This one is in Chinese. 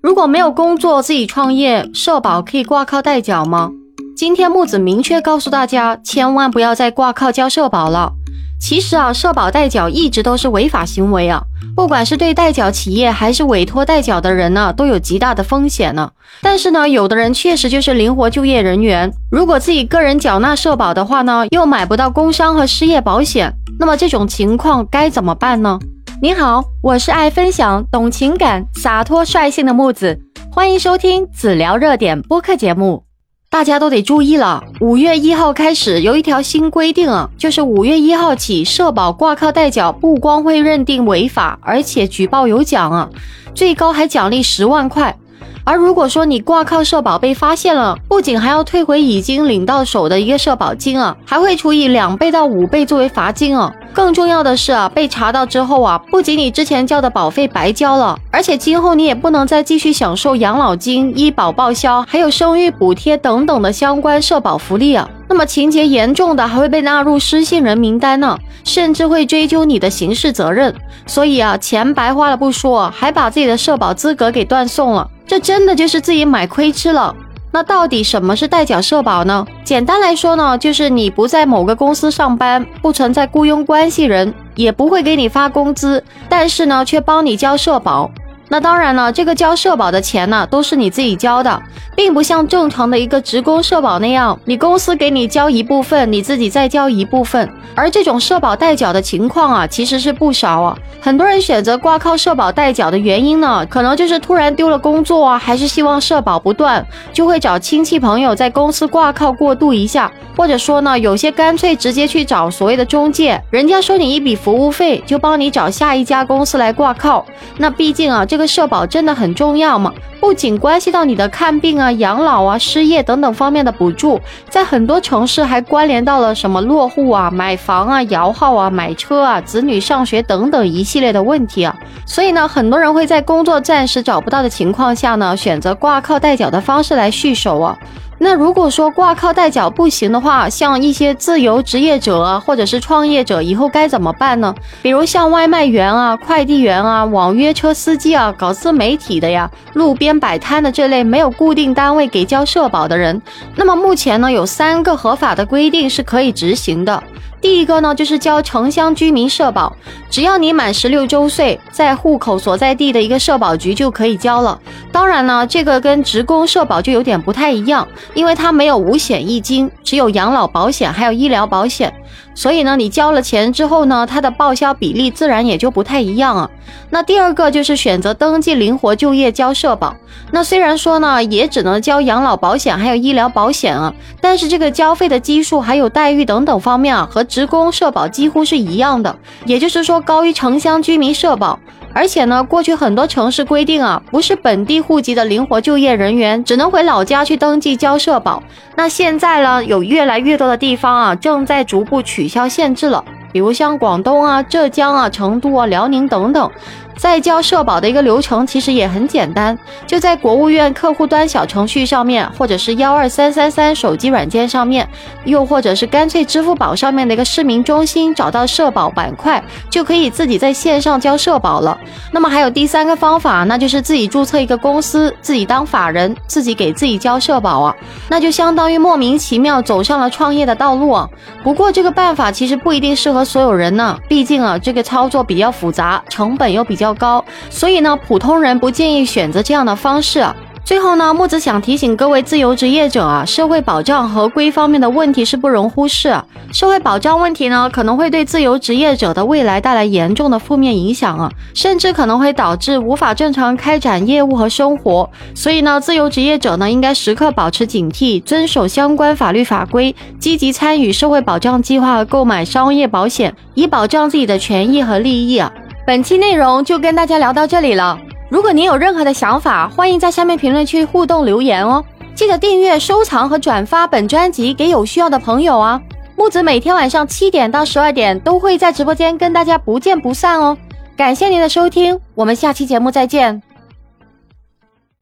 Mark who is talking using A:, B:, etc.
A: 如果没有工作，自己创业，社保可以挂靠代缴吗？今天木子明确告诉大家，千万不要再挂靠交社保了。其实啊，社保代缴一直都是违法行为啊，不管是对代缴企业还是委托代缴的人呢，都有极大的风险呢。但是呢，有的人确实就是灵活就业人员，如果自己个人缴纳社保的话呢，又买不到工伤和失业保险，那么这种情况该怎么办呢？您好，我是爱分享、懂情感、洒脱率性的木子，欢迎收听子聊热点播客节目。大家都得注意了，五月一号开始有一条新规定啊，就是五月一号起，社保挂靠代缴不光会认定违法，而且举报有奖啊，最高还奖励十万块。而如果说你挂靠社保被发现了，不仅还要退回已经领到手的一个社保金啊，还会处以两倍到五倍作为罚金啊。更重要的是啊，被查到之后啊，不仅你之前交的保费白交了，而且今后你也不能再继续享受养老金、医保报销，还有生育补贴等等的相关社保福利啊。那么情节严重的还会被纳入失信人名单呢，甚至会追究你的刑事责任。所以啊，钱白花了不说，还把自己的社保资格给断送了。这真的就是自己买亏吃了。那到底什么是代缴社保呢？简单来说呢，就是你不在某个公司上班，不存在雇佣关系人，也不会给你发工资，但是呢，却帮你交社保。那当然了，这个交社保的钱呢，都是你自己交的，并不像正常的一个职工社保那样，你公司给你交一部分，你自己再交一部分。而这种社保代缴的情况啊，其实是不少啊。很多人选择挂靠社保代缴的原因呢，可能就是突然丢了工作啊，还是希望社保不断，就会找亲戚朋友在公司挂靠过渡一下，或者说呢，有些干脆直接去找所谓的中介，人家收你一笔服务费，就帮你找下一家公司来挂靠。那毕竟啊，这这个社保真的很重要吗？不仅关系到你的看病啊、养老啊、失业等等方面的补助，在很多城市还关联到了什么落户啊、买房啊、摇号啊、买车啊、子女上学等等一系列的问题啊。所以呢，很多人会在工作暂时找不到的情况下呢，选择挂靠代缴的方式来续手啊。那如果说挂靠代缴不行的话，像一些自由职业者啊，或者是创业者，以后该怎么办呢？比如像外卖员啊、快递员啊、网约车司机啊、搞自媒体的呀、路边摆摊的这类没有固定单位给交社保的人，那么目前呢，有三个合法的规定是可以执行的。第一个呢，就是交城乡居民社保，只要你满十六周岁，在户口所在地的一个社保局就可以交了。当然呢，这个跟职工社保就有点不太一样，因为它没有五险一金，只有养老保险还有医疗保险。所以呢，你交了钱之后呢，它的报销比例自然也就不太一样啊。那第二个就是选择登记灵活就业交社保。那虽然说呢，也只能交养老保险还有医疗保险啊，但是这个交费的基数还有待遇等等方面啊，和职工社保几乎是一样的，也就是说高于城乡居民社保。而且呢，过去很多城市规定啊，不是本地户籍的灵活就业人员只能回老家去登记交社保。那现在呢，有越来越多的地方啊，正在逐步取消限制了，比如像广东啊、浙江啊、成都啊、辽宁等等。在交社保的一个流程其实也很简单，就在国务院客户端小程序上面，或者是幺二三三三手机软件上面，又或者是干脆支付宝上面的一个市民中心找到社保板块，就可以自己在线上交社保了。那么还有第三个方法，那就是自己注册一个公司，自己当法人，自己给自己交社保啊，那就相当于莫名其妙走上了创业的道路啊。不过这个办法其实不一定适合所有人呢，毕竟啊这个操作比较复杂，成本又比较。高，所以呢，普通人不建议选择这样的方式。最后呢，木子想提醒各位自由职业者啊，社会保障合规方面的问题是不容忽视。社会保障问题呢，可能会对自由职业者的未来带来严重的负面影响啊，甚至可能会导致无法正常开展业务和生活。所以呢，自由职业者呢，应该时刻保持警惕，遵守相关法律法规，积极参与社会保障计划和购买商业保险，以保障自己的权益和利益啊。本期内容就跟大家聊到这里了。如果您有任何的想法，欢迎在下面评论区互动留言哦。记得订阅、收藏和转发本专辑给有需要的朋友啊。木子每天晚上七点到十二点都会在直播间跟大家不见不散哦。感谢您的收听，我们下期节目再见。